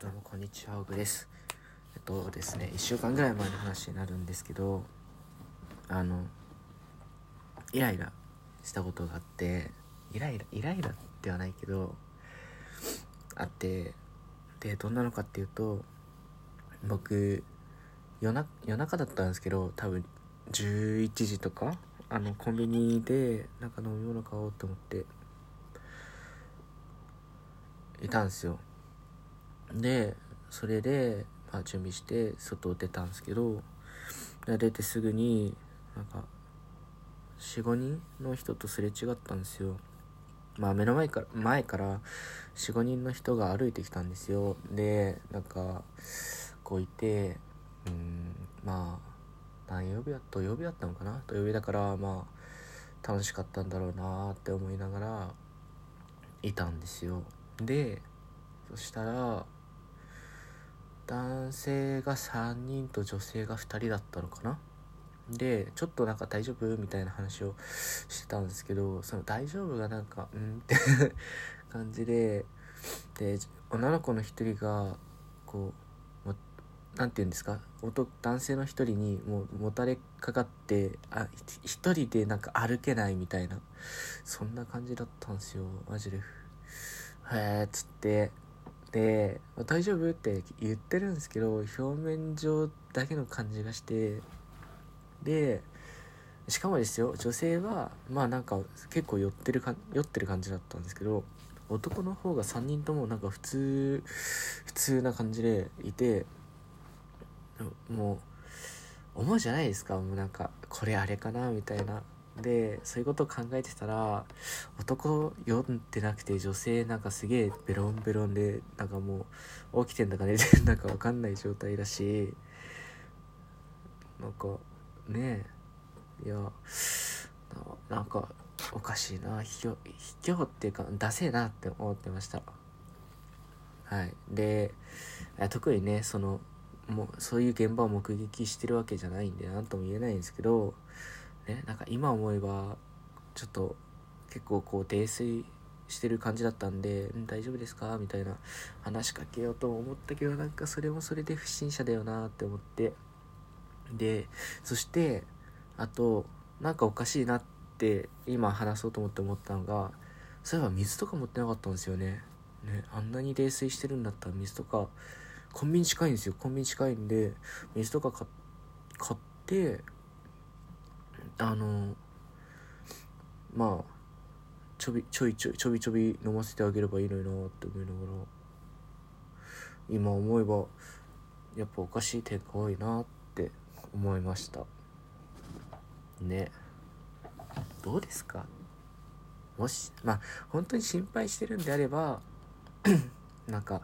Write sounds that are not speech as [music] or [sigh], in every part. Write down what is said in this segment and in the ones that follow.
どうもこんにちは、オグです。えっとですね、1週間ぐらい前の話になるんですけど、あの、イライラしたことがあって、イライラ、イライラではないけど、あって、で、どんなのかっていうと、僕、夜な夜中だったんですけど、多分11時とか、あの、コンビニで、なんか飲み物買おうと思って、いたんですよ。でそれで、まあ、準備して外を出たんですけど出てすぐになんか45人の人とすれ違ったんですよ。まあ目の前から前から45人の人が歩いてきたんですよ。でなんかこういてうんまあ何曜日だ土曜日だったのかな？土曜日だからまあ楽しかったんだろうなって思いながらいたんですよ。でそしたら男性が3人と女性が2人だったのかな？でちょっとなんか大丈夫？みたいな話をしてたんですけどその大丈夫がなんかうん？って感じでで女の子の一人がこうもなんて言うんですか？男男性の一人にもうもたれかかってあひ一人でなんか歩けないみたいなそんな感じだったんですよ。マジで。へえっつって。で「大丈夫?」って言ってるんですけど表面上だけの感じがしてでしかもですよ女性はまあなんか結構酔ってるか酔ってる感じだったんですけど男の方が3人ともなんか普通普通な感じでいてもう思うじゃないですかもうなんかこれあれかなみたいなでそういうことを考えてたら男読んでなくて女性なんかすげえベロンベロンでなんかもう起きてんだか寝てんだか分かんない状態だしなんかねえいやなんかおかしいな卑怯卑怯っていうかダセえなって思ってました。はい。で特にねそのもうそういう現場を目撃してるわけじゃないんで何とも言えないんですけどね、なんか今思えばちょっと結構こう泥酔してる感じだったんで「ん大丈夫ですか?」みたいな話しかけようと思ったけどなんかそれもそれで不審者だよなって思って。でそしてあとなんかおかしいなって今話そうと思って思ったのがそういえば水とか持ってなかったんですよね。ねあんなに泥酔してるんだったら水とかコンビニ近いんですよ。コンビニ近いんで水とか買ってあのまあちょびちょいちょちょびちょび飲ませてあげればいいのになって思いながら今思えばやっぱおかしい点が多いなって思いました。ね。どうですか？もしまあ本当に心配してるんであれば [clears throat] なんか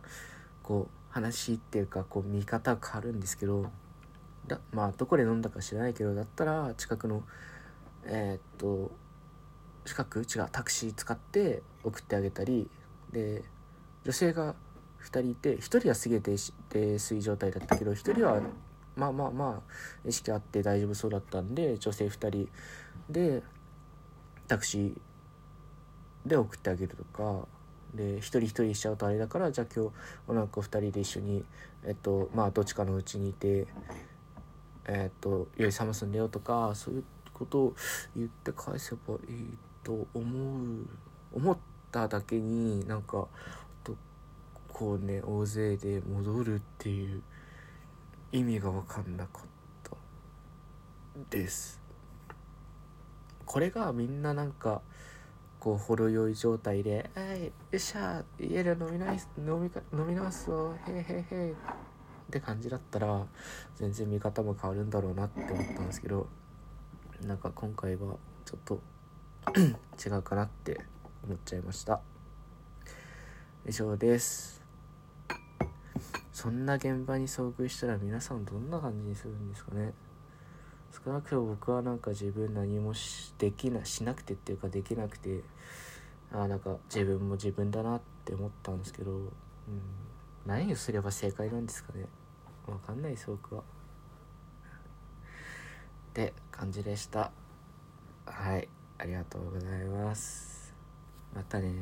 こう話っていうかこう見方変わるんですけどだまあどこで飲んだか知らないけどだったら近くのえーっと近く違うタクシー使って送ってあげたりで女性が2人いて1人はすげえ泥酔状態だったけど1人はまあまあまあ意識あって大丈夫そうだったんで女性2人でタクシーで送ってあげるとかで一人一人しちゃうとあれだからじゃあ今日女の子2人で一緒にえっとまあどっちかのうちにいてえっと「よい冷ますんだよ」とかそういうことを言って返せばいいと思う思っただけになんかこうね大勢で戻るっていう意味が分かんなかったです。これがみんななんかこうほろ酔い状態で「はいよっしゃ家で飲みな飲み飲み直すぞへいへいへい」って感じだったら全然見方も変わるんだろうなって思ったんですけどなんか今回はちょっと [clears throat] 違うかなって思っちゃいました。以上です。そんな現場に遭遇したら皆さんどんな感じにするんですかね。少なくとも僕はなんか自分何もしできなしなくてっていうかできなくてあーなんか自分も自分だなって思ったんですけど、うん、何をすれば正解なんですかね。わかんないです僕は。って感じでした。はい。ありがとうございます。またね。